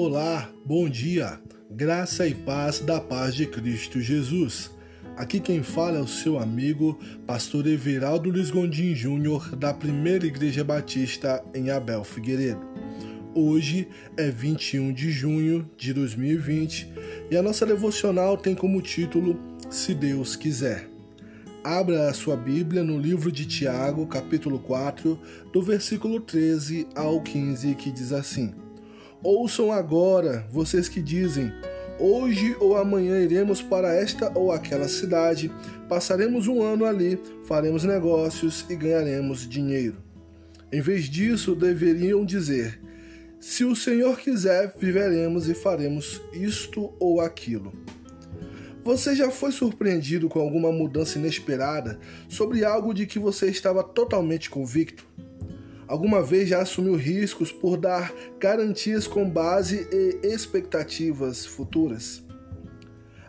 Olá, bom dia, graça e paz da paz de Cristo Jesus. Aqui quem fala é o seu amigo, pastor Everaldo Luiz Gondim Júnior, da Primeira Igreja Batista em Abel Figueiredo. Hoje é 21 de junho de 2020 e a nossa devocional tem como título Se Deus Quiser. Abra a sua Bíblia no livro de Tiago, capítulo 4, do versículo 13 ao 15, que diz assim: Ouçam agora, vocês que dizem: Hoje ou amanhã iremos para esta ou aquela cidade, passaremos um ano ali, faremos negócios e ganharemos dinheiro. Em vez disso, deveriam dizer: Se o Senhor quiser, viveremos e faremos isto ou aquilo. Você já foi surpreendido com alguma mudança inesperada sobre algo de que você estava totalmente convicto? Alguma vez já assumiu riscos por dar garantias com base em expectativas futuras?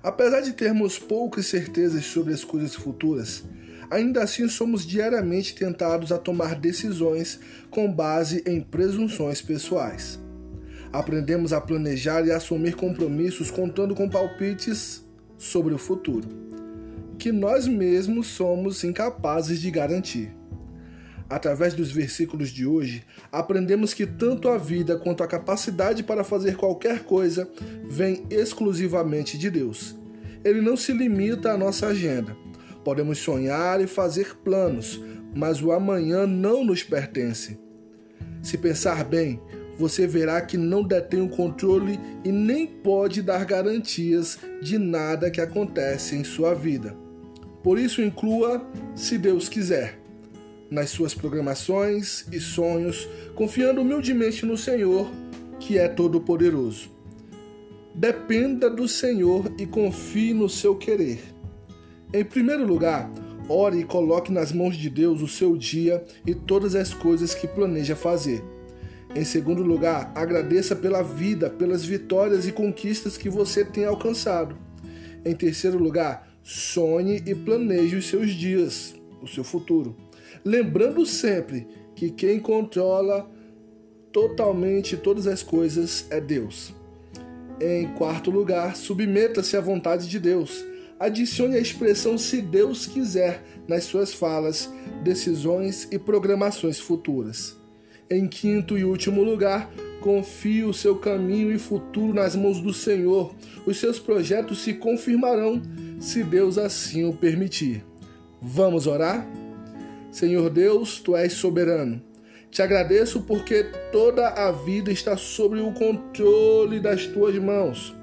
Apesar de termos poucas certezas sobre as coisas futuras, ainda assim somos diariamente tentados a tomar decisões com base em presunções pessoais. Aprendemos a planejar e assumir compromissos contando com palpites sobre o futuro, que nós mesmos somos incapazes de garantir. Através dos versículos de hoje, aprendemos que tanto a vida quanto a capacidade para fazer qualquer coisa vem exclusivamente de Deus. Ele não se limita à nossa agenda. Podemos sonhar e fazer planos, mas o amanhã não nos pertence. Se pensar bem, você verá que não detém o controle e nem pode dar garantias de nada que acontece em sua vida. Por isso, inclua, se Deus quiser, nas suas programações e sonhos, confiando humildemente no Senhor, que é todo-poderoso. Dependa do Senhor e confie no seu querer. Em primeiro lugar, ore e coloque nas mãos de Deus o seu dia e todas as coisas que planeja fazer. Em segundo lugar, agradeça pela vida, pelas vitórias e conquistas que você tem alcançado. Em terceiro lugar, sonhe e planeje os seus dias, o seu futuro. Lembrando sempre que quem controla totalmente todas as coisas é Deus. Em quarto lugar, submeta-se à vontade de Deus. Adicione a expressão se Deus quiser nas suas falas, decisões e programações futuras. Em quinto e último lugar, confie o seu caminho e futuro nas mãos do Senhor. Os seus projetos se confirmarão se Deus assim o permitir. Vamos orar? Senhor Deus, tu és soberano. Te agradeço porque toda a vida está sob o controle das tuas mãos.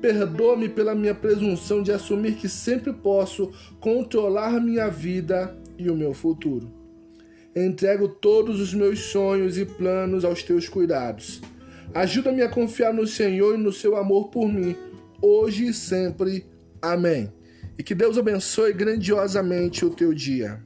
Perdoa-me pela minha presunção de assumir que sempre posso controlar minha vida e o meu futuro. Entrego todos os meus sonhos e planos aos teus cuidados. Ajuda-me a confiar no Senhor e no seu amor por mim, hoje e sempre. Amém. E que Deus abençoe grandiosamente o teu dia.